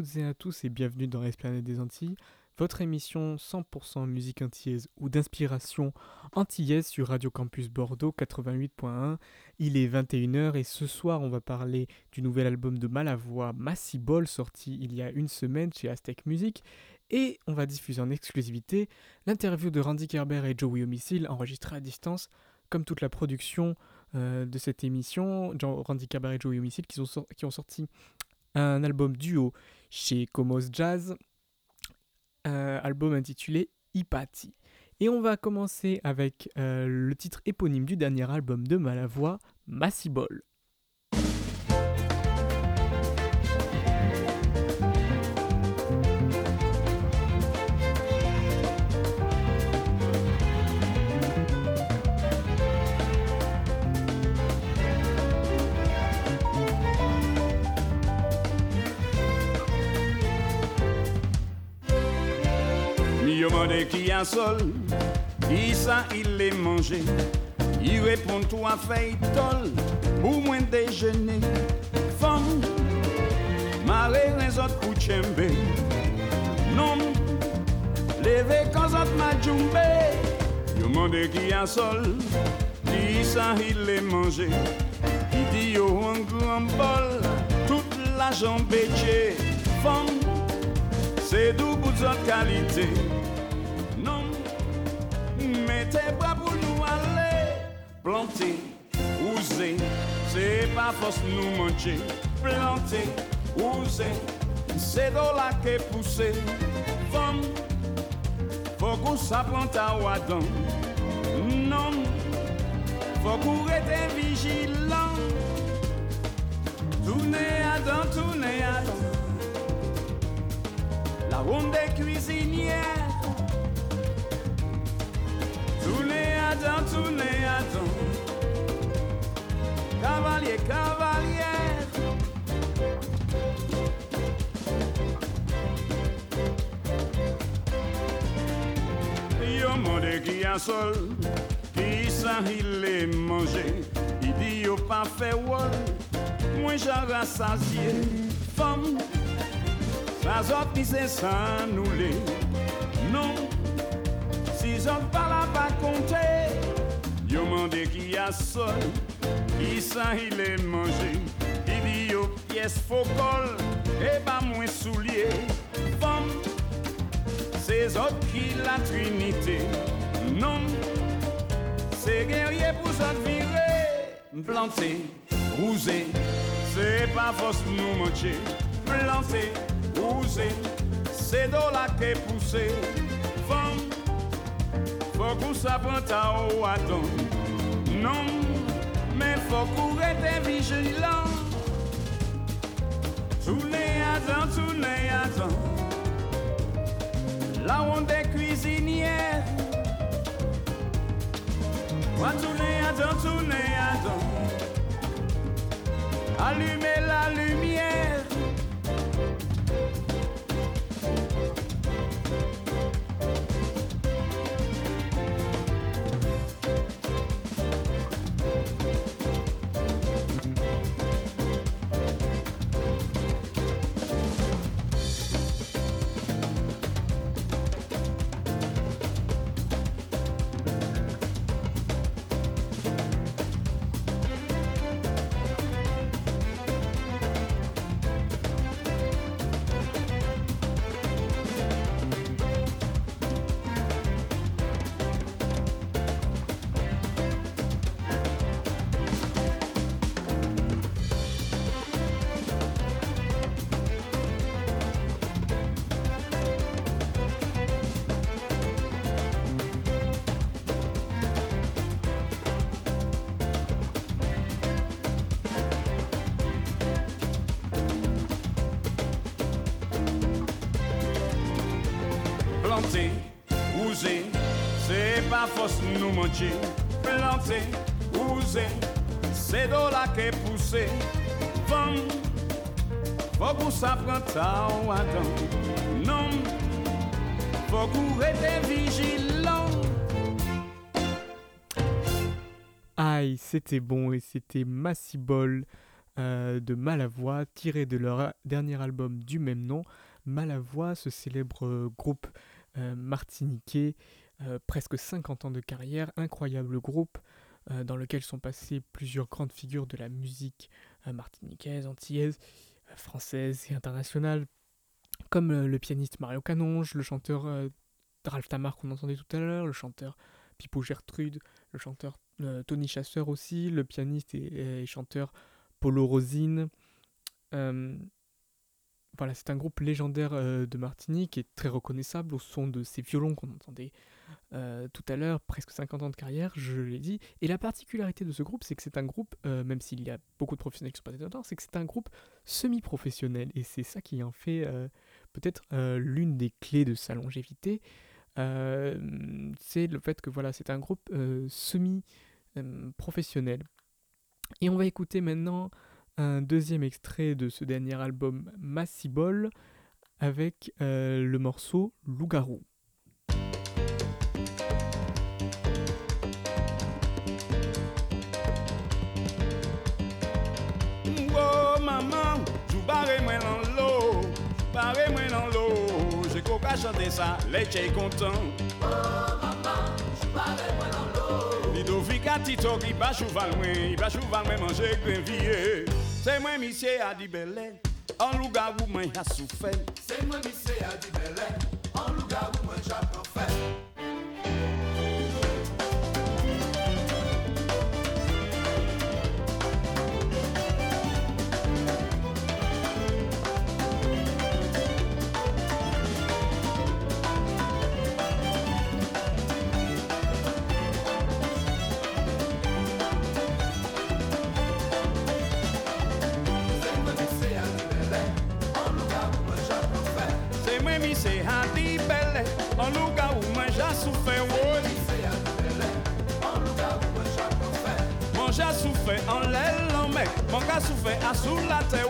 toutes et à tous et bienvenue dans l'Esplanade des Antilles, votre émission 100% musique antillaise ou d'inspiration antillaise sur Radio Campus Bordeaux 88.1. Il est 21h et ce soir on va parler du nouvel album de Malavoie, Massibol, sorti il y a une semaine chez Aztec Music. Et on va diffuser en exclusivité l'interview de Randy Kerber et Joey Homicile enregistrée à distance, comme toute la production euh, de cette émission. Randy Kerber et Joey Homicile qui ont sorti un album duo chez Comos Jazz, un album intitulé Ipati. Et on va commencer avec euh, le titre éponyme du dernier album de Malavoie, Massibol. Demande qui a sol, qui ça il est mangé. Il répond toi fait tol, pour moins déjeuner. Femme, marée les autres couchembe. Non, levé quand autres m'a djumbe. Demande qui a sol, qui ça il est mangé. Qui dit yo un grand bol, toute la jambe Femme, c'est double de qualité. Mettez bras pour nous aller planter, oser, c'est pas force nous manger. Planter, oser, c'est dans la que pousser. Femme, faut qu'on s'apprenne à wadon. Non, faut qu'on reste vigilant. Tournez à dents, tournez à dents. La ronde des cuisinières. Tournez à dents, tournez à dents. Cavalier, cavalière. Yo monde qui a sol, qui ça il est. Il dit yo pas fait wol, moi j'ai rassasié. Femme, ça zot qui c'est ça nous les. Non, si j'en parle à pas compter, yo mandé qui a sol, qui ça il est mangé. Il dit yo pièce faux et pas moins soulier. Femme, c'est autres qui la trinité. Non, c'est guerrier pour ça virer. Planter, c'est pas force nous manger. Planter, c'est dans la pousser. Femme, faut qu'on s'apprenne à haut attendre. Non, mais faut qu'on reste vigilant. Tournez à temps, tournez à temps. La ronde des cuisinières. Va tourner à temps, tourner à temps. Allumez la lumière. C'était bon et c'était Massibol de Malavoie, tiré de leur dernier album du même nom. Malavoie, ce célèbre groupe martiniquais, presque 50 ans de carrière, incroyable groupe dans lequel sont passées plusieurs grandes figures de la musique martiniquaise, antillaise, française et internationale, comme le pianiste Mario Canonge, le chanteur Ralph Tamar qu'on entendait tout à l'heure, le chanteur Pipo Gertrude, le chanteur euh, Tony Chasseur aussi, le pianiste et, chanteur Polo Rosine. Euh, voilà, c'est un groupe légendaire euh, de Martinique et très reconnaissable au son de ces violons qu'on entendait tout à l'heure, presque 50 ans de carrière, je l'ai dit. Et la particularité de ce groupe, c'est que c'est un groupe, même s'il y a beaucoup de professionnels qui sont passés dedans, c'est que c'est un groupe semi-professionnel. Et c'est ça qui en fait peut-être l'une des clés de sa longévité. C'est le fait que voilà, c'est un groupe semi-professionnel. Et on va écouter maintenant un deuxième extrait de ce dernier album Massibol avec le morceau Loup-garou. Ka chante sa, leche kontan Oh maman, choubale mwen nan lo Lidovika tito ki ba chouval mwen, ba chouval mwen manje grenviye Se mwen misye a di bele, an luga wou mwen a soufen Se mwen misye a Manga souffert à sous la terre,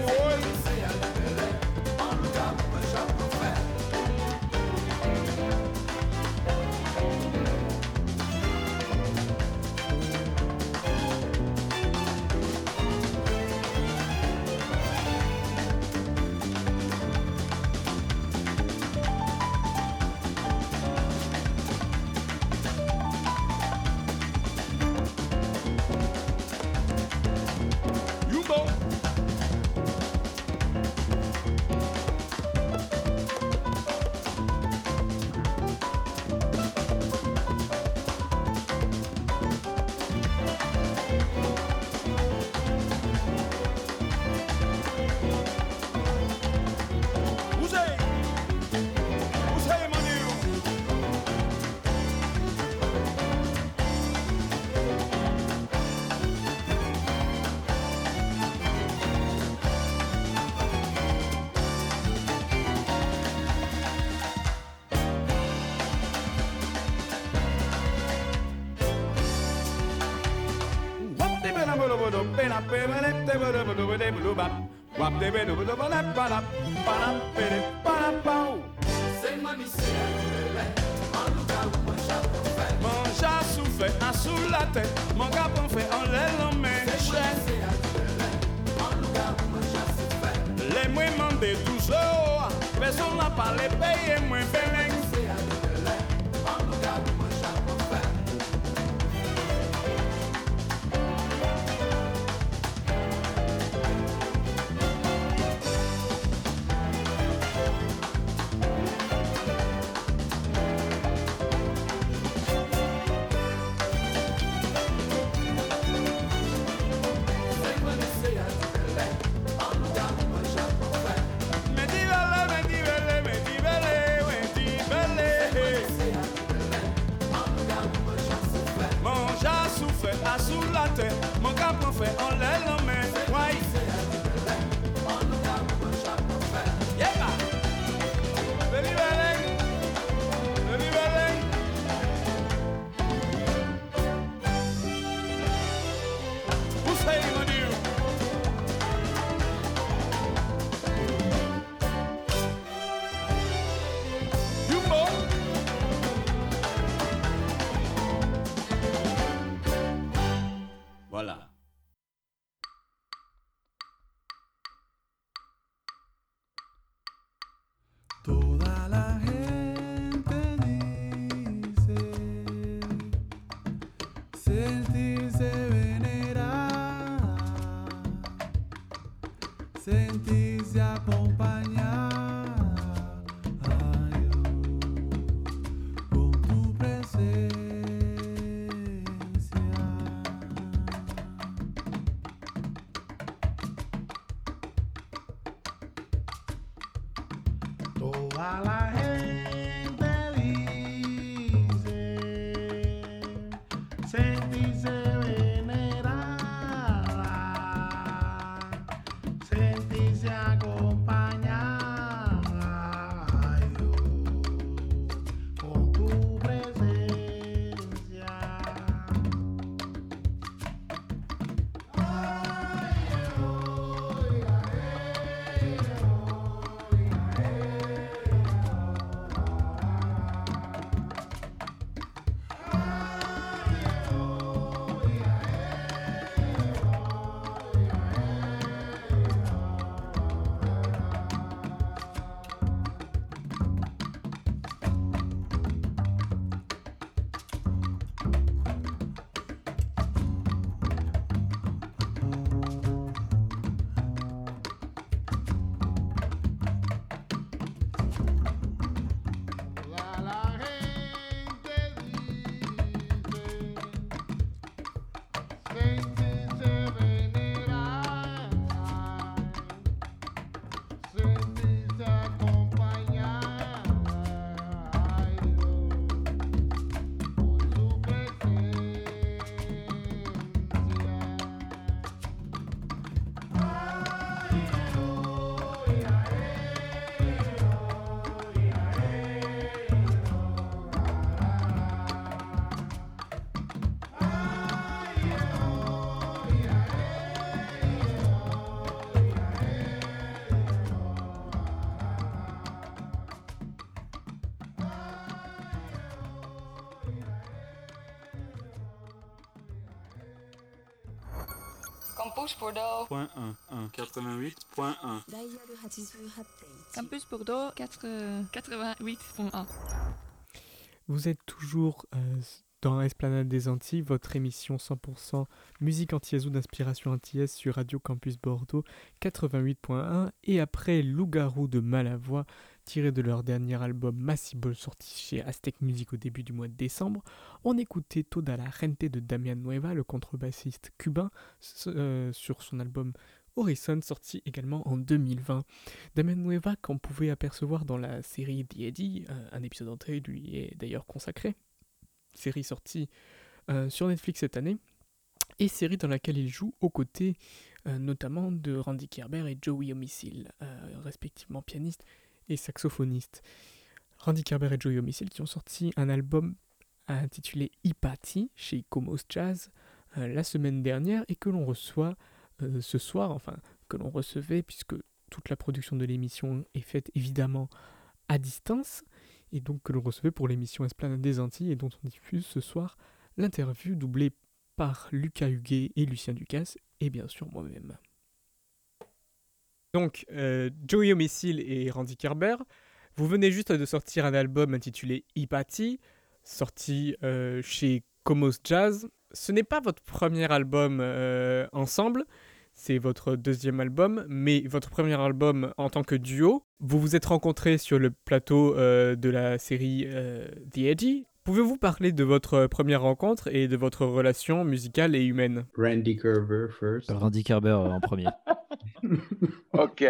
di bele, an japon fen Manja souffle un sous la tête, mon gars fait en l'aile en main. Les moins des 12 euros, personne n'a pas les payer moins belle. Campus Bordeaux. Point 1, 88.1. Campus Bordeaux 88.1. Vous êtes toujours dans Esplanade des Antilles, votre émission 100% musique antillaise ou d'inspiration antillaise sur Radio Campus Bordeaux 88.1 et après Loup-garou de Malavoie tiré de leur dernier album Massible sorti chez Aztec Music au début du mois de décembre, on écoutait Toda la Rente de Damian Nueva, le contrebassiste cubain, euh, sur son album Horizon sorti également en 2020. Damian Nueva qu'on pouvait apercevoir dans la série The Eddie, un épisode entier lui est d'ailleurs consacré, série sortie euh, sur Netflix cette année, et série dans laquelle il joue aux côtés notamment de Randy Kerber et Joey Homicile, respectivement pianiste et saxophoniste. Randy Kerber et Joey Homicile qui ont sorti un album intitulé Ipati chez Comos Jazz euh, la semaine dernière et que l'on reçoit euh, ce soir, enfin que l'on recevait puisque toute la production de l'émission est faite évidemment à distance et donc que l'on recevait pour l'émission Esplanade des Antilles et dont on diffuse ce soir l'interview doublée par Lucas Huguet et Lucien Ducasse et bien sûr moi-même. Donc, euh, Joey Homicile et Randy Kerber, vous venez juste de sortir un album intitulé Ipati, sorti euh, chez Comos Jazz. Ce n'est pas votre premier album euh, ensemble, c'est votre deuxième album, mais votre premier album en tant que duo. Vous vous êtes rencontrés sur le plateau de la série The Edgy. Pouvez-vous parler de votre première rencontre et de votre relation musicale et humaine? Randy Kerber first. Randy Kerber en premier. ok.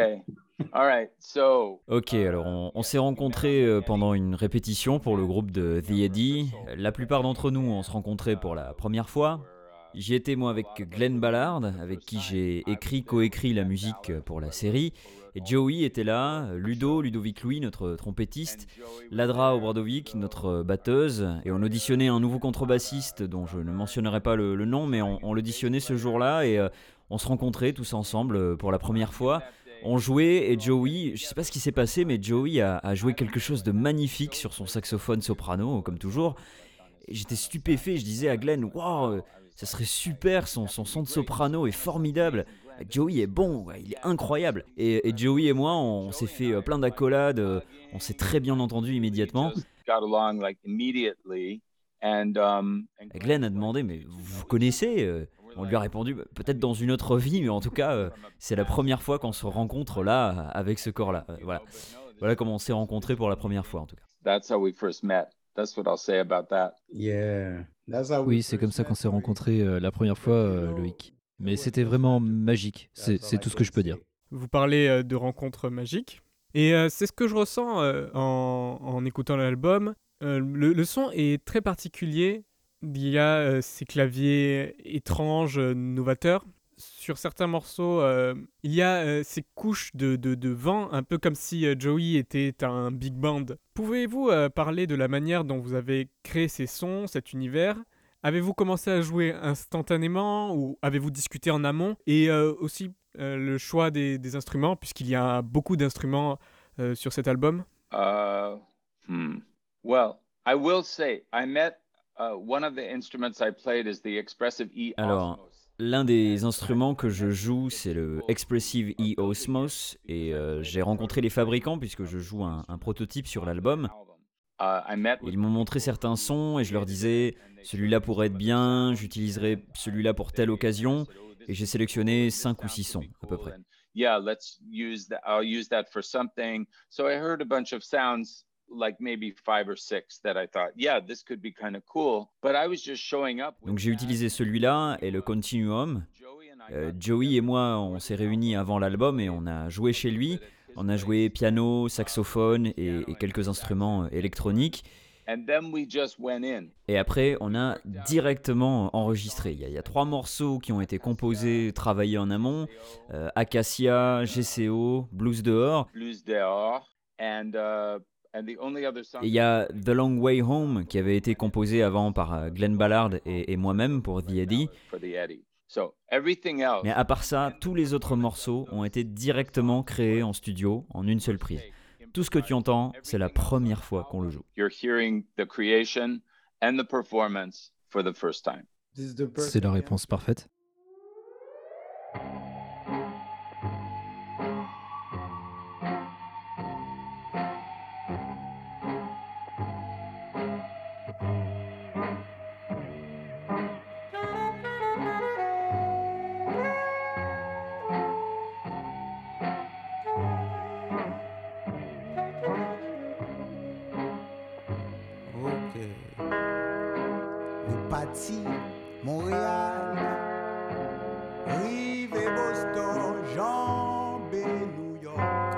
All right. So, ok, alors on, s'est rencontrés euh, pendant une répétition pour le groupe de The Eddie. La plupart d'entre nous, on se rencontrait pour la première fois. J'y étais moi avec Glenn Ballard, avec qui j'ai écrit, coécrit la musique pour la série. Et Joey était là, Ludo, Ludovic Louis, notre trompettiste, Ladra Obradovic, notre batteuse, et on auditionnait un nouveau contrebassiste dont je ne mentionnerai pas le, nom, mais on, on l'auditionnait ce jour-là et euh, on se rencontrait tous ensemble euh, pour la première fois. On jouait et Joey, je sais pas ce qui s'est passé, mais Joey a, joué quelque chose de magnifique sur son saxophone soprano, comme toujours. J'étais stupéfait, je disais à Glenn, waouh, ça serait super, son, son de soprano est formidable. Joey est bon, il est incroyable. Et, Joey et moi, on, s'est fait euh, plein d'accolades, euh, on s'est très bien entendu immédiatement. Glenn a demandé, mais vous vous connaissez on lui a répondu bah, peut-être dans une autre vie, mais en tout cas, euh, c'est la première fois qu'on se rencontre là avec ce corps-là. Euh, voilà. voilà comment on s'est rencontrés pour la première fois en tout cas. Oui, c'est comme ça qu'on s'est rencontrés euh, la première fois, Loïc. Mais c'était vraiment magique. C'est tout ce que je peux dire. Vous parlez de rencontres magiques. Et euh, c'est ce que je ressens euh, en, en écoutant l'album. Euh, le, le son est très particulier. Il y a euh, ces claviers étranges, euh, novateurs. Sur certains morceaux, euh, il y a euh, ces couches de, de- de vent, un peu comme si euh, Joey était un big band. Pouvez-vous euh, parler de la manière dont vous avez créé ces sons, cet univers? Avez-vous commencé à jouer instantanément ou avez-vous discuté en amont? Et euh, aussi euh, le choix des, des instruments, puisqu'il y a beaucoup d'instruments euh, sur cet album? Uh, hmm. Well, I will say I met uh, one of the instruments I played is the expressive E Alors, Osmos. L'un des instruments que je joue, c'est le Expressive E Osmos, et euh, j'ai rencontré les fabricants puisque je joue un, un prototype sur l'album. Ils m'ont montré certains sons et je leur disais celui-là pourrait être bien, j'utiliserai celui-là pour telle occasion, et j'ai sélectionné 5 ou 6 sons à peu près. Yeah, let's use that. I'll use that for something. So I heard a bunch of sounds, like maybe five or six, that I thought, yeah, this could be kind of cool. But I was just showing up. with Donc j'ai utilisé celui-là et le Continuum. Joey Euh, Joey et moi, on s'est réunis avant l'album et on a joué chez lui. On a joué piano, saxophone et, et quelques instruments électroniques. Et après, on a directement enregistré. Il y, a, il y a trois morceaux qui ont été composés, travaillés en amont. Euh, Acacia, GCO, Blues dehors. Blues dehors. And, uh, and the only other song. Et il y a The Long Way Home qui avait été composé avant par euh, Glenn Ballard et, et moi-même pour The Eddie. For the Eddie. So everything else. Mais à part ça, tous les autres morceaux ont été directement créés en studio en une seule prise. Tout ce que tu entends, c'est la première fois qu'on le joue. You're hearing the creation and the performance for the first time. C'est la réponse parfaite. Montréal, Rive Boston, Jambé New York.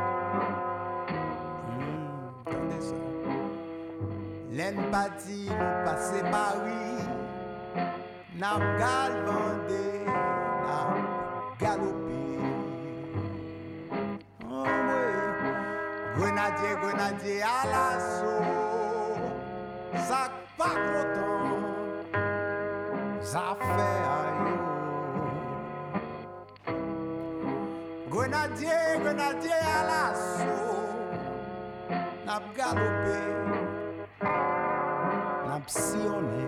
Hmm, ça. L'en parti, nous passer Paris, n'a gal Vendée, n'a galopé. Oh, ouais. Grenadier, grenadier à l'assaut. Ça pas content, Grenadier, grenadier à l'assaut. N'a galopé, n'a il.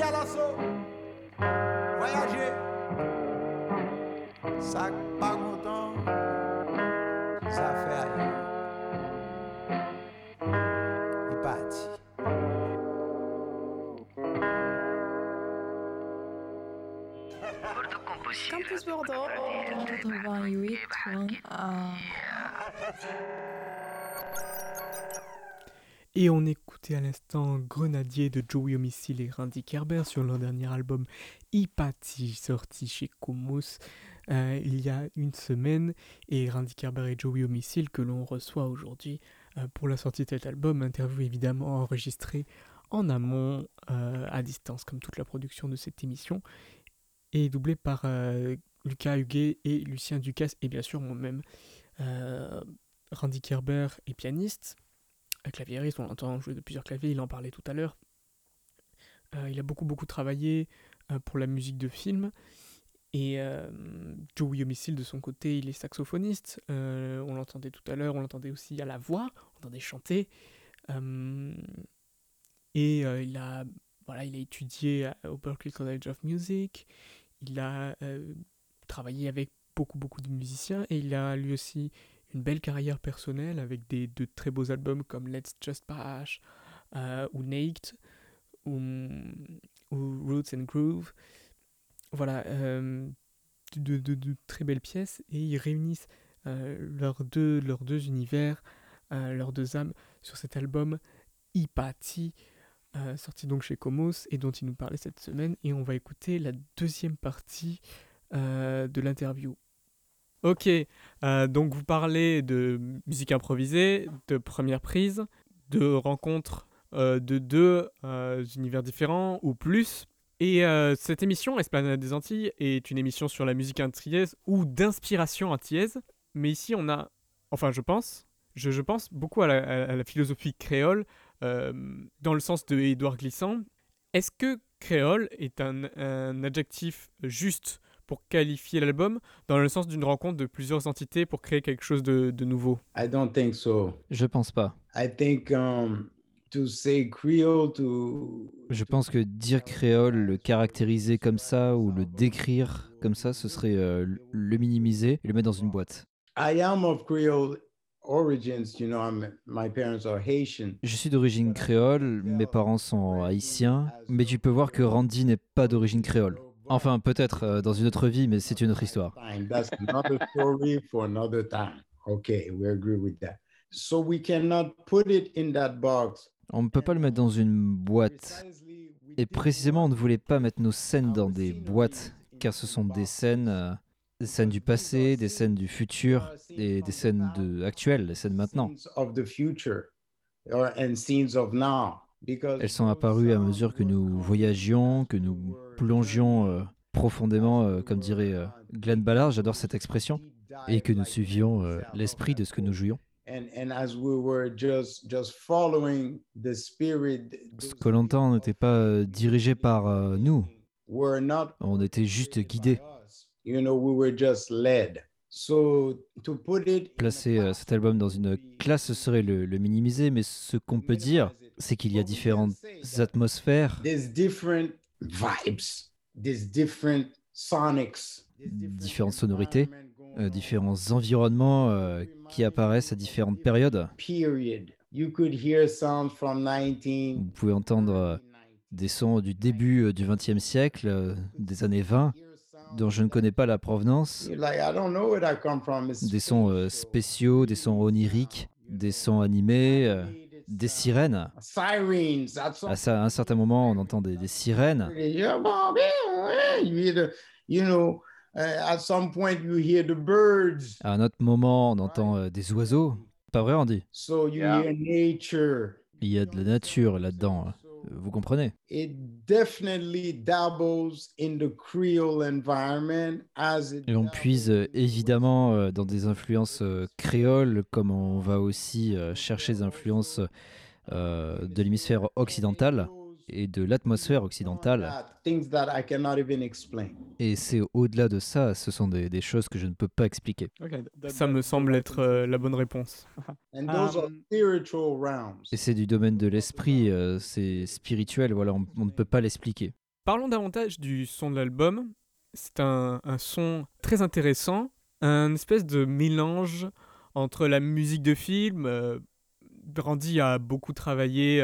À l'assaut, voyager, ça pas content, ça fait ailleurs. Il parti. Campus Bordeaux, 88.1. Et on à l'instant Grenadier de Joey Homicile et Randy Kerber sur leur dernier album Ipati, sorti chez Komos euh, il y a une semaine. Et Randy Kerber et Joey Homicile que l'on reçoit aujourd'hui euh, pour la sortie de cet album. Interview évidemment enregistrée en amont, euh, à distance, comme toute la production de cette émission. Et doublée par Lucas Huguet et Lucien Ducasse, et bien sûr moi-même. Randy Kerber est pianiste claviériste, on l'entend jouer de plusieurs claviers, il en parlait tout à l'heure. Euh, il a beaucoup beaucoup travaillé euh, pour la musique de film. Et euh, Joey Homicile, de son côté, il est saxophoniste. on l'entendait tout à l'heure, on l'entendait aussi à la voix, on l'entendait chanter. et il, a, voilà, il a étudié au Berklee College of Music. Il a travaillé avec beaucoup beaucoup de musiciens et il a lui aussi une belle carrière personnelle avec des, de très beaux albums comme Let's Just Pass euh, ou Naked ou, Roots and Groove. Voilà, euh, de, de, très belles pièces et ils réunissent euh, leurs, deux, leurs deux univers, leurs deux âmes sur cet album Ipati, sorti donc chez Komos et dont il nous parlait cette semaine. Et on va écouter la deuxième partie de l'interview. Ok, euh, donc vous parlez de musique improvisée, de première prise, de rencontres euh, de deux euh, univers différents ou plus. Et cette émission, Esplanade des Antilles, est une émission sur la musique antillaise ou d'inspiration antillaise. Mais ici, on a, enfin je pense, je, pense beaucoup à la, philosophie créole, dans le sens de Édouard Glissant. Est-ce que créole est un adjectif juste pour qualifier l'album dans le sens d'une rencontre de plusieurs entités pour créer quelque chose de, de nouveau I don't think so. Je pense pas. I think um, to say Creole to Je pense que dire créole, le caractériser comme ça ou le décrire comme ça, ce serait euh, le minimiser et le mettre dans une boîte. I am of Creole origins, you know, I'm, my parents are Haitian. Je suis d'origine créole, mes parents sont haïtiens, mais tu peux voir que Randy n'est pas d'origine créole. Enfin, peut-être euh, dans une autre vie, mais c'est une autre histoire. That's another story for another time. Okay, we agree with that. So we cannot put it in that box. On ne peut pas le mettre dans une boîte. Et précisément, on ne voulait pas mettre nos scènes dans des boîtes, car ce sont des scènes, euh, des scènes du passé, des scènes du futur, et des scènes de, actuelles, des scènes maintenant. Elles sont apparues à mesure que nous voyagions, que nous plongions euh, profondément, euh, comme dirait euh, Glenn Ballard, j'adore cette expression, et que nous suivions l'esprit de ce que nous jouions. Ce que l'on n'était pas dirigé par nous, on était juste guidés. Placer cet album dans une classe serait le, le minimiser, mais ce qu'on peut dire, c'est qu'il y a différentes atmosphères, différentes sonorités, euh, différents environnements euh, qui apparaissent à différentes périodes. Vous pouvez entendre euh, des sons du début du XXe siècle, des années 20, dont je ne connais pas la provenance, des sons spéciaux, des sons oniriques, des sons animés des sirènes. À, un certain moment, on entend des, sirènes. À un autre moment, on entend euh, des oiseaux. Pas vrai, Andy? Il y a de la nature là-dedans. Vous comprenez? Et on puise euh, évidemment euh, dans des influences euh, créoles, comme on va aussi chercher des influences de l'hémisphère occidental et de l'atmosphère occidentale. Et c'est au-delà de ça, ce sont des, choses que je ne peux pas expliquer. Ça me semble être euh, la bonne réponse. et c'est du domaine de l'esprit, euh, c'est spirituel, voilà, on, ne peut pas l'expliquer. Parlons davantage du son de l'album. C'est un, son très intéressant, un espèce de mélange entre la musique de film. Euh, Randy a beaucoup travaillé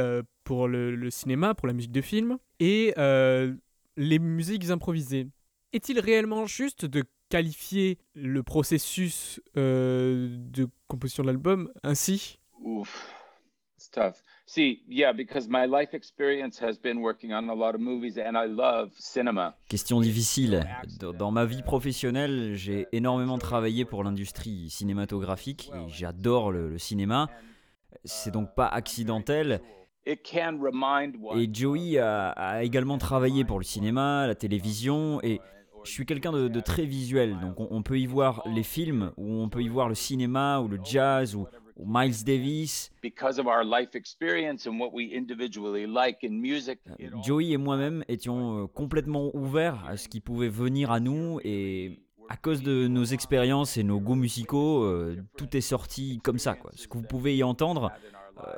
pour le, cinéma, pour la musique de film, et euh, les musiques improvisées. Est-il réellement juste de qualifier le processus euh, de composition de l'album ainsi? Ouf, c'est tough. See, yeah, because my life experience has been working on a lot of movies and I love cinema. Question difficile. Dans ma vie professionnelle, j'ai énormément travaillé pour l'industrie cinématographique et j'adore le, le cinéma. C'est donc pas accidentel. Et Joey a, a, également travaillé pour le cinéma, la télévision, et je suis quelqu'un de, de, très visuel, donc on, on, peut y voir les films, ou on peut y voir le cinéma, ou le jazz, ou, ou Miles Davis. Joey et moi-même étions euh, complètement ouverts à ce qui pouvait venir à nous, et à cause de nos expériences et nos goûts musicaux, euh, tout est sorti comme ça. Quoi. Ce que vous pouvez y entendre,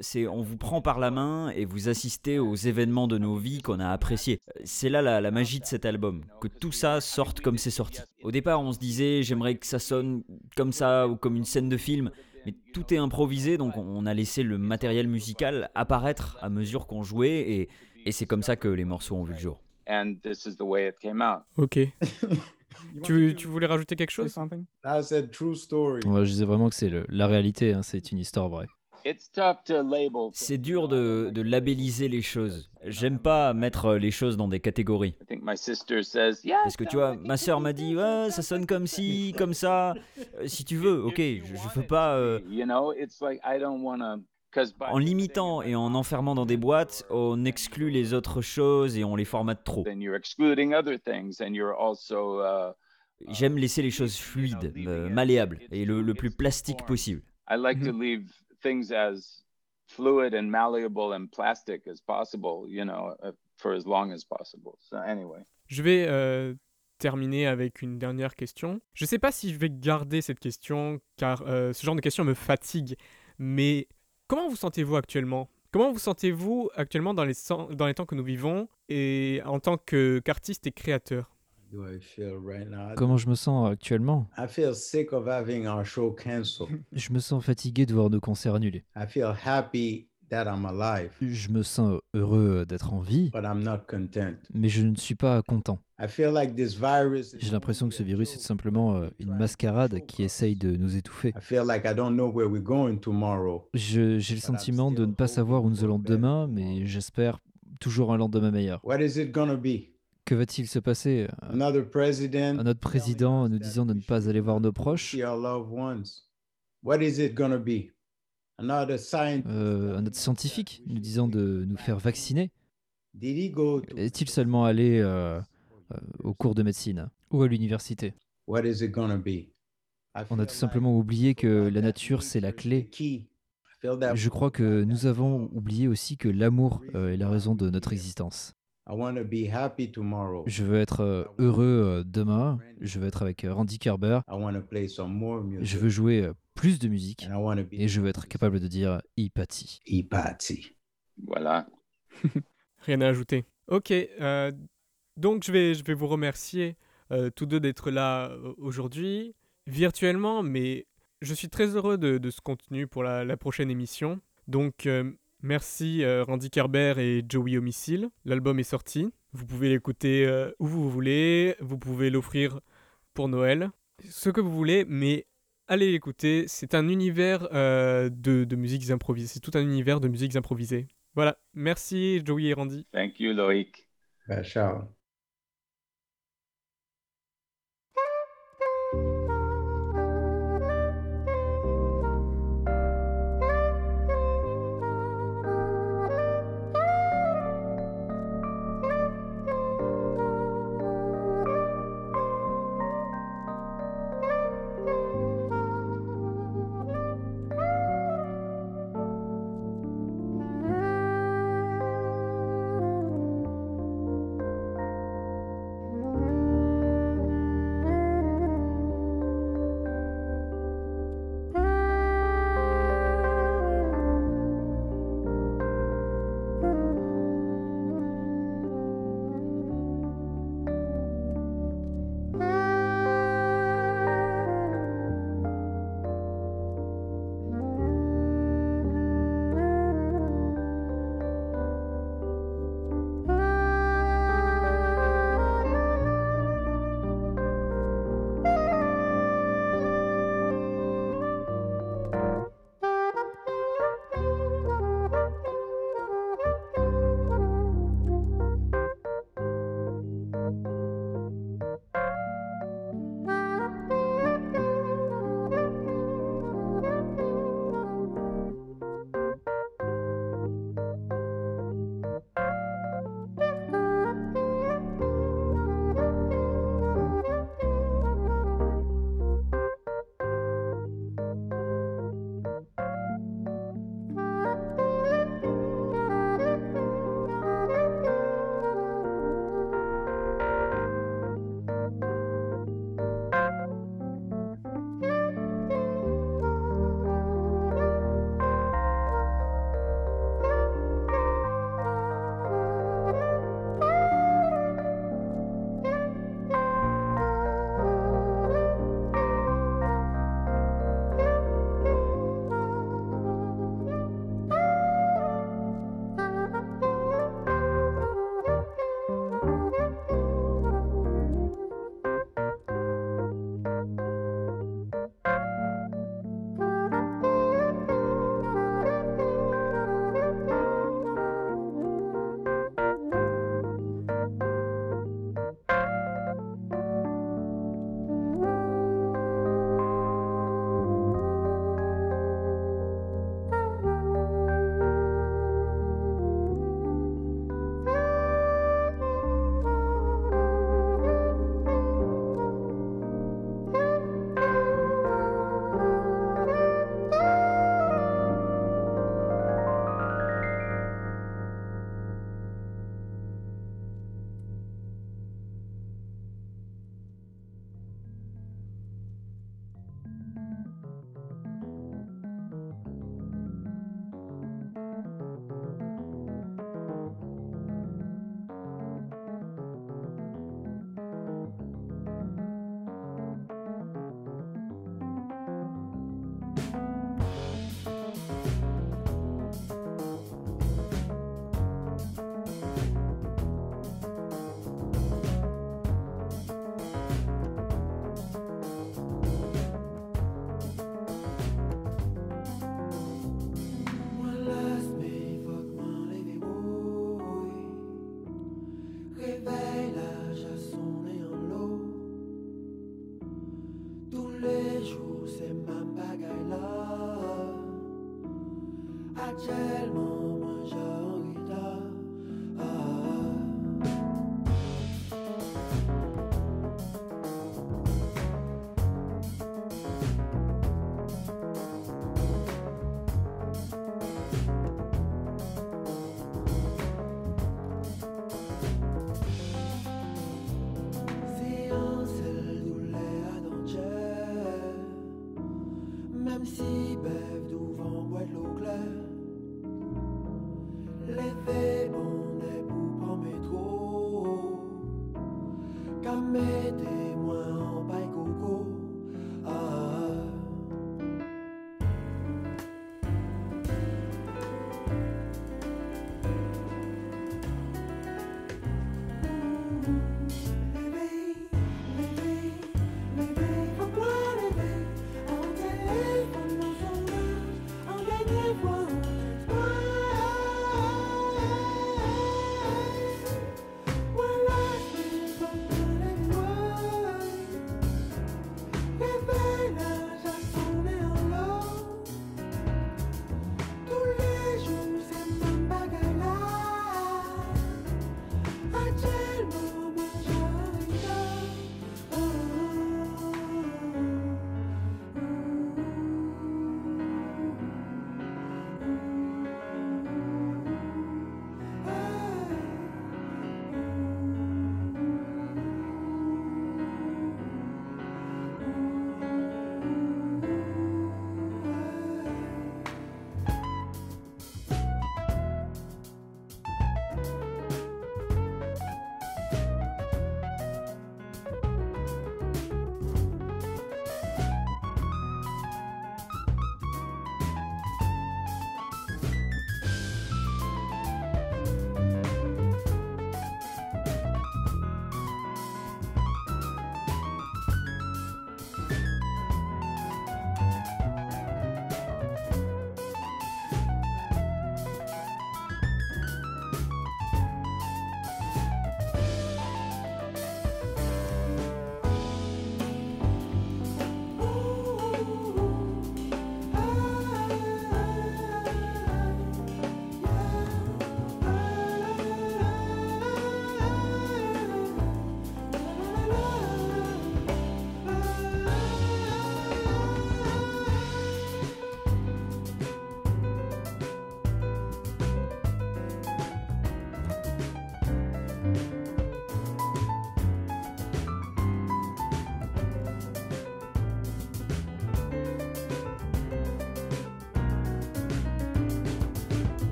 c'est on vous prend par la main et vous assistez aux événements de nos vies qu'on a appréciés. C'est là la, la, magie de cet album, que tout ça sorte comme c'est sorti. Au départ, on se disait j'aimerais que ça sonne comme ça ou comme une scène de film, mais tout est improvisé, donc on a laissé le matériel musical apparaître à mesure qu'on jouait et, et c'est comme ça que les morceaux ont vu le jour. And this is the way it came out. Ok. tu, tu, voulais rajouter quelque chose? Ouais, je disais vraiment que c'est la réalité, hein, c'est une histoire vraie. C'est dur de, de, labelliser les choses. J'aime pas mettre les choses dans des catégories. Parce que tu vois, ma sœur m'a dit ouais, ça sonne comme ci, comme ça. Euh, si tu veux, ok, je, je veux pas. Euh... En limitant et en enfermant dans des boîtes, on exclut les autres choses et on les formate trop. J'aime laisser les choses fluides, euh, malléables et le, le, plus plastique possible. I like to leave things as fluid and malleable and plastic as possible, you know, for as long as possible. So anyway. Je vais euh, terminer avec une dernière question. Je ne sais pas si je vais garder cette question car euh, ce genre de question me fatigue, mais comment vous sentez-vous actuellement? Comment vous sentez-vous actuellement dans les temps que nous vivons et en tant qu'artiste et créateur? Comment je me sens actuellement? Je me sens fatigué de voir nos concerts annulés. Je me sens heureux d'être en vie, mais je ne suis pas content. J'ai l'impression que ce virus est simplement euh, une mascarade qui essaye de nous étouffer. J'ai le sentiment de ne pas savoir où nous allons demain, mais j'espère toujours un lendemain meilleur. Que va-t-il se passer Un autre président nous disant de ne pas aller voir nos proches? Euh, un autre scientifique nous disant de nous faire vacciner. Est-il seulement allé euh, euh, au cours de médecine ou à l'université? On a tout simplement oublié que la nature, c'est la clé. Je crois que nous avons oublié aussi que l'amour est la raison de notre existence. Je veux être euh, heureux euh, demain. Je veux être avec euh, Randy Kerber. Je veux jouer plus de musique. Et je veux être capable de dire Ipati. Ipati. Voilà. Rien à ajouter. Ok. Euh, donc, je vais, je vais vous remercier euh, tous deux d'être là aujourd'hui, virtuellement, mais je suis très heureux de, de ce contenu pour la, la prochaine émission. Donc, euh, Merci euh, Randy Kerber et Joey Homicile. L'album est sorti. Vous pouvez l'écouter euh, où vous voulez. Vous pouvez l'offrir pour Noël. Ce que vous voulez, mais allez l'écouter. C'est un univers euh, de, de musiques improvisées. C'est tout un univers de musiques improvisées. Voilà. Merci Joey et Randy. Thank you Loïc. Ben, ciao.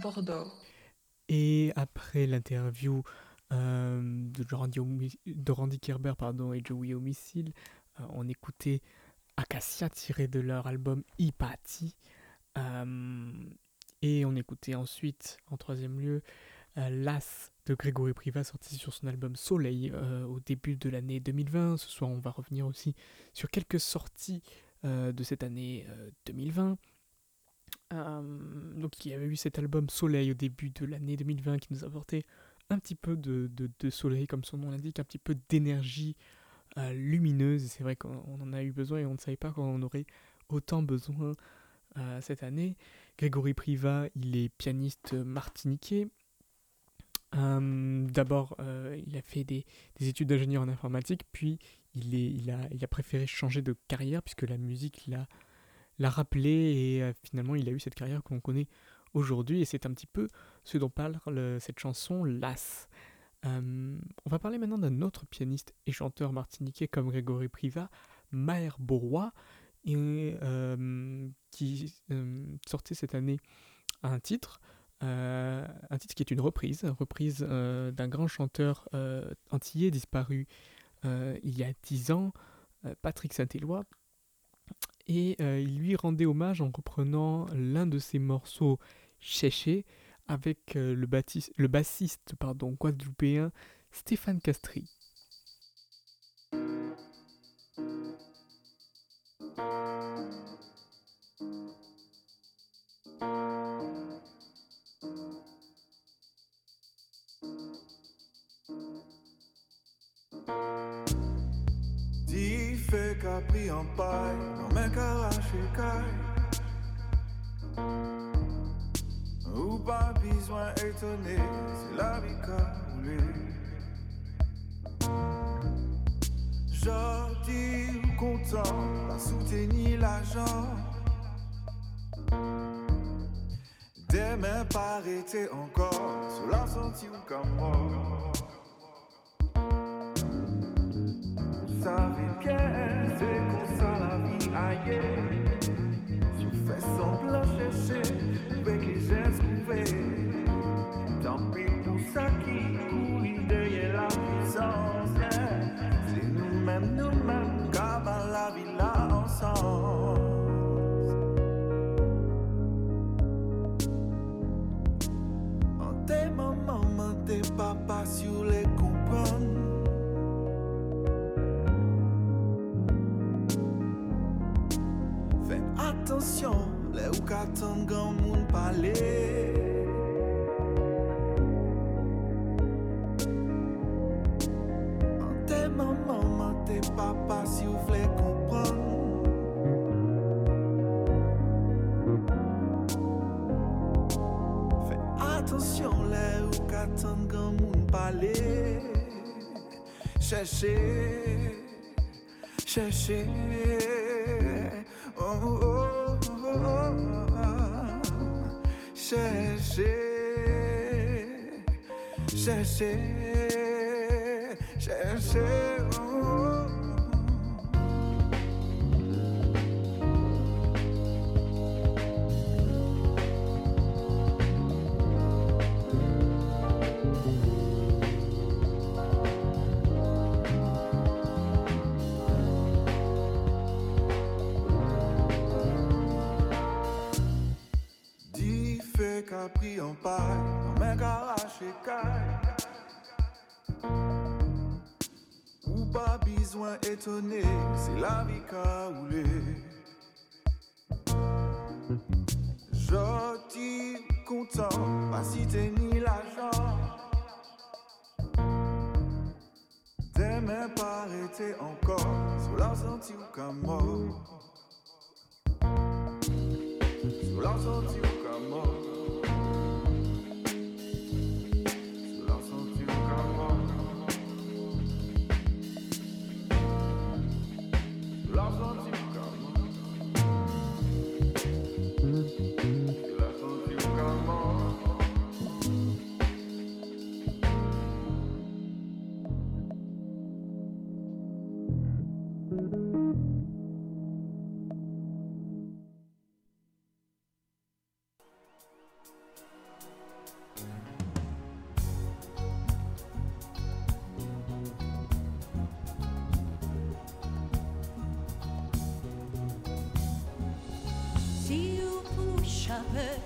Bordeaux. Et après l'interview euh, de, Randy, Kerber pardon, et Joey Homicide, euh, on écoutait Acacia tiré de leur album Ipati. Euh, et on écoutait ensuite, en troisième lieu, L'As de Grégory Priva sorti sur son album Soleil au début de l'année 2020. Ce soir, on va revenir aussi sur quelques sorties de cette année 2020. Euh, donc il y avait eu cet album Soleil au début de l'année 2020 qui nous apportait un petit peu de, de, soleil, comme son nom l'indique, un petit peu d'énergie euh, lumineuse. C'est vrai qu'on en a eu besoin et on ne savait pas qu'on en aurait autant besoin euh, cette année. Grégory Priva, il est pianiste martiniquais. D'abord, il a fait des, études d'ingénieur en informatique, puis il, est, il, a, il a préféré changer de carrière puisque la musique l'a l'a rappelé et euh, finalement il a eu cette carrière qu'on connaît aujourd'hui et c'est un petit peu ce dont parle cette chanson Las. Euh, on va parler maintenant d'un autre pianiste et chanteur martiniquais comme Grégory Priva, Maher Bourrois, euh, qui sortait cette année un titre, un titre qui est une reprise, reprise d'un grand chanteur antillais disparu il y a dix ans, Patrick Saint-Éloi, et euh, il lui rendait hommage en reprenant l'un de ses morceaux Chéché avec euh, le, bassiste pardon, guadeloupéen Stéphane Castri. Attention, les ou qu'attendent grand monde parler. Cherchez, cherchez. Oh, oh, oh, oh, chercher, chercher, chercher. Oh. En paille dans mes garages et caille. Ou pas besoin étonné, c'est la vie qu'a roulé. Gentil, content, pas si t'es ni l'argent. T'es même pas arrêté encore, sous la senti ou comme mort. Sous la push un peu,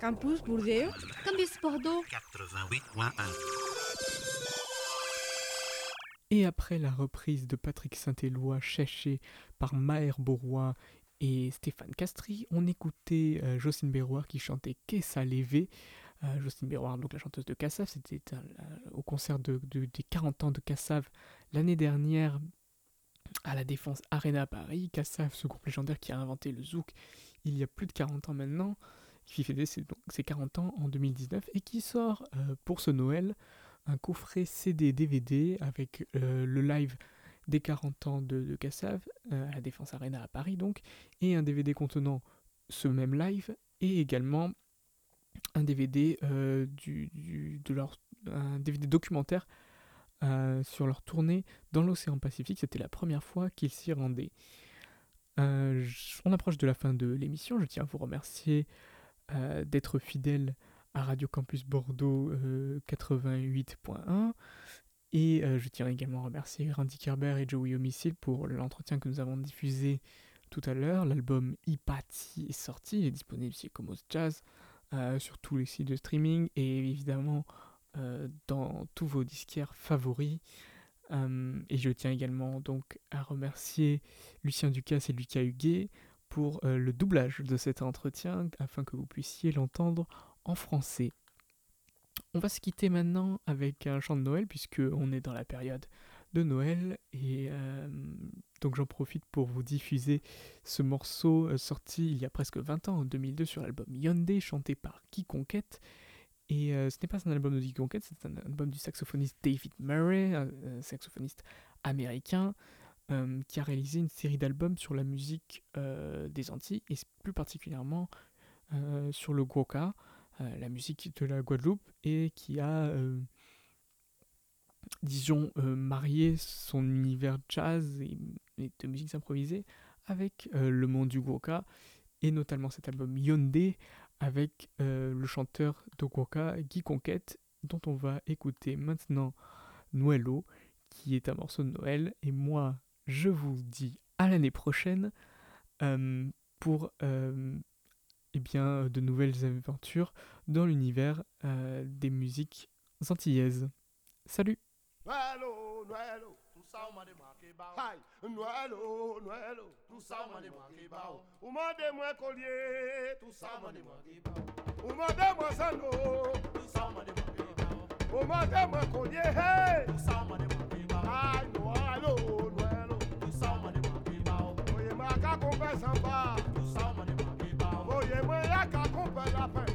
Campus Bordeaux. Campus Bordeaux. 88.1. Et après la reprise de Patrick Saint-Éloi, cherché par Maher Bourrois et Stéphane Castry, on écoutait euh, Jocelyne Béroir qui chantait Kessa Lévé. Euh, Jocelyne Béroir, donc la chanteuse de Cassav, c'était euh, au concert de, de- des 40 ans de Cassav l'année dernière à la Défense Arena à Paris. Cassav, ce groupe légendaire qui a inventé le zouk il y a plus de 40 ans maintenant, qui fêtait ses, donc, ses 40 ans en 2019 et qui sort euh, pour ce Noël un coffret CD DVD avec euh, le live des 40 ans de, Cassav euh, à la Défense Arena à Paris donc et un DVD contenant ce même live et également un DVD du, de leur un DVD documentaire sur leur tournée dans l'océan Pacifique. C'était la première fois qu'ils s'y rendaient. On approche de la fin de l'émission. Je tiens à vous remercier euh, d'être fidèle à Radio Campus Bordeaux euh, 88.1. Et euh, je tiens également à remercier Randy Kerber et Joey Homicide pour l'entretien que nous avons diffusé tout à l'heure. L'album Ipati est sorti, il est disponible chez Comos Jazz, euh, sur tous les sites de streaming et évidemment euh, dans tous vos disquaires favoris. Euh, et je tiens également donc à remercier Lucien Ducasse et Lucas Huguet pour euh, le doublage de cet entretien afin que vous puissiez l'entendre en français. On va se quitter maintenant avec un chant de Noël puisque on est dans la période de Noël et euh, donc j'en profite pour vous diffuser ce morceau euh, sorti il y a presque 20 ans en 2002 sur l'album Hyundai chanté par Guy Conquête et ce n'est pas un album de Guy Conquête, c'est un album du saxophoniste David Murray, un saxophoniste américain euh, qui a réalisé une série d'albums sur la musique euh, des Antilles et plus particulièrement euh, sur le guoka, la musique de la Guadeloupe, et qui a, disons, marié son univers jazz et, de musique improvisée avec le monde du guoka, et notamment cet album Hyundai avec le chanteur de guoka Guy Conquête, dont on va écouter maintenant Noëlo, qui est un morceau de Noël, et moi je vous dis à l'année prochaine euh, pour euh, eh bien, de nouvelles aventures dans l'univers euh, des musiques antillaises. Salut. Ka compé samba, tout ça on m'a démarqué bao. Oye moi ya ka compé la fin,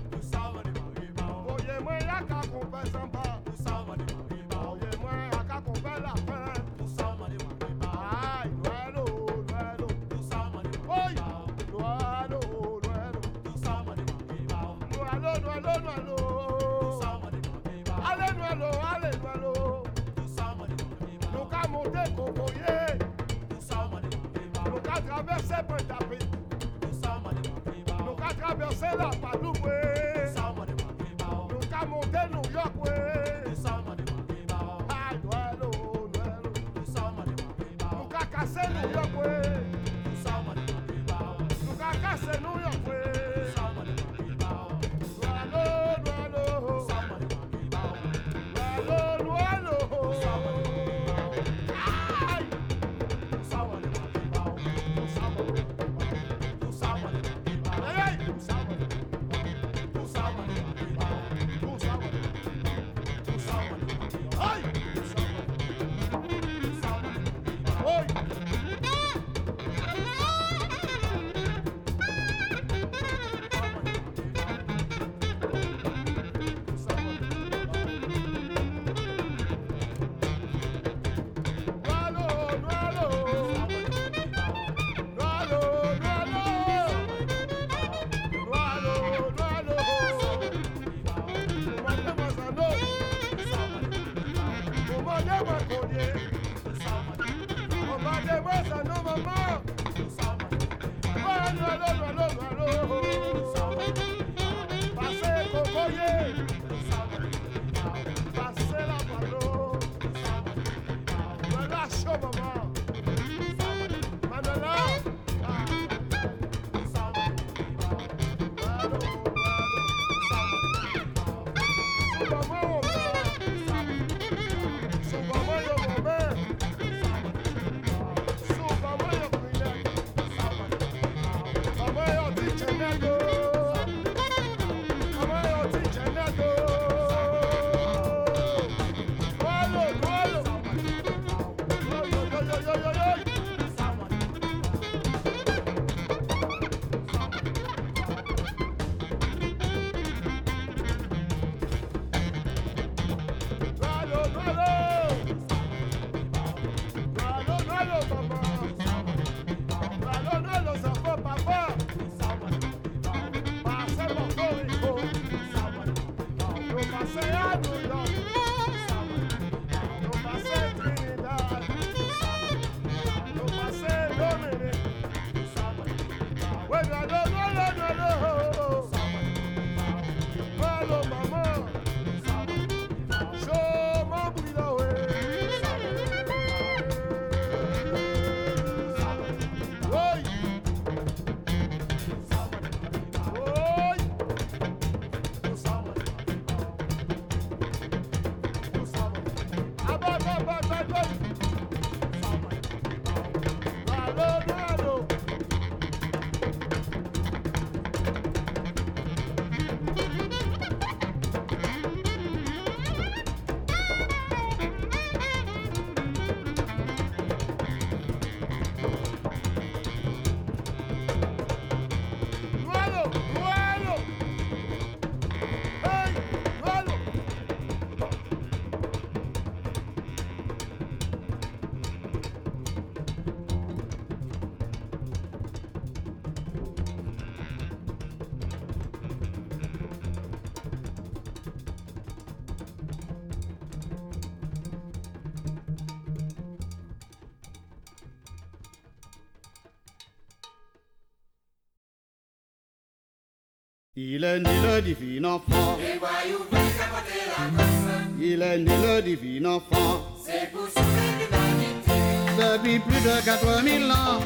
Il est né le divin enfant. Les voyous veulent capoter la gosse. Il est né le divin enfant. C'est pour sauver l'humanité. Depuis plus de 4000 ans.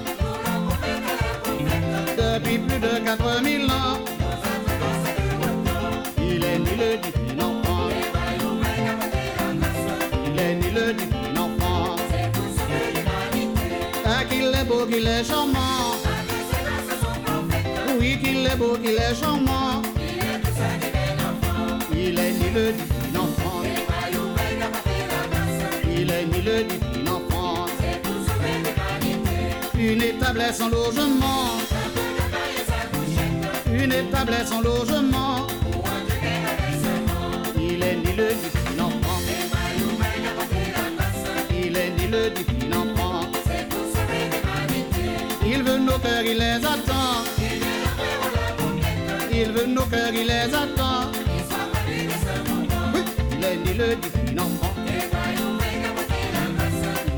Depuis plus de 4000 ans. Il est né le divin enfant. Les voyous veulent capoter la gosse. Il est né le divin enfant. C'est pour sauver l'humanité. Ah qu'il est beau, qu'il est charmant. Est beau, qu'il est charmant. Il est ça divin enfant. Il est né le divin enfant. Il est né le divin enfant. C'est pour sauver. Une établesse sans logement. Une établesse sans logement. Il est né le divin enfant. Il est né le divin enfant. C'est pour sauver. Il veut nos cœurs, il les attend. Il veut nos cœurs, il les attend. Oui, né le divin enfant.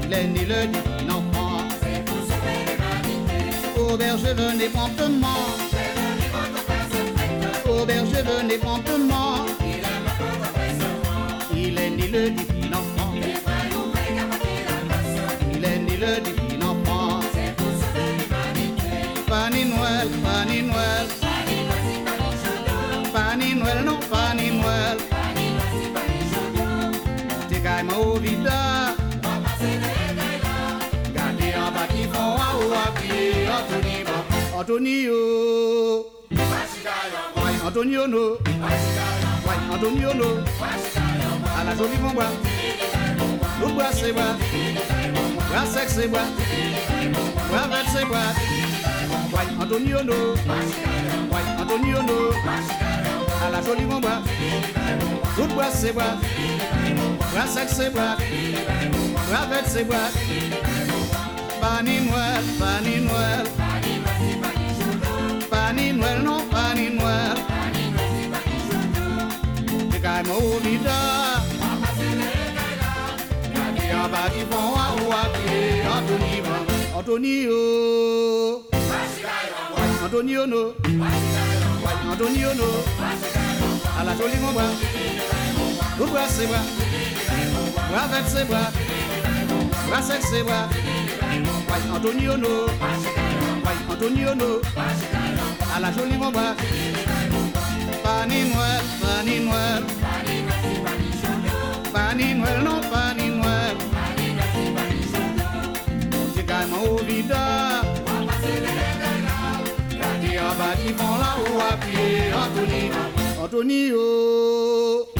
Né le divin enfant. C'est pour sauver l'humanité. Au berger, venez promptement. Venez votre place prête. Au berger, venez promptement. Il est né le divin Antonio. Antonio, no. Antonio, no. À la jolie mon bois. Nous bois, c'est bois. Bois sec, c'est bois. Bois vert, c'est bois. Antonio, no. Antonio, no. À la jolie mon bois. Nous bois, c'est bois. Bois sec, c'est bois. Bois vert, c'est bois. Pani Noël, Pani Noël. Pani Noël, non, Pani Noël. T'es quand même au vida. Gardez en bas qui font à ou à pied. Antonio, Antonio. Ouais, Antonio, no. Ouais, Antonio, no. À la jolie mon bois. Tout bois, c'est bois. Bois vert, c'est bois. Bois sec, c'est bois. Ouais, Antonio, no. Ouais, Antonio, no. À la jolie mon bois. Pani Noël, Pani Noël. Pani Noël, non, Pani Noël. C'est quand même au vida. Gardez en là-bas qui font là où à pied Anthony, Anthony, oh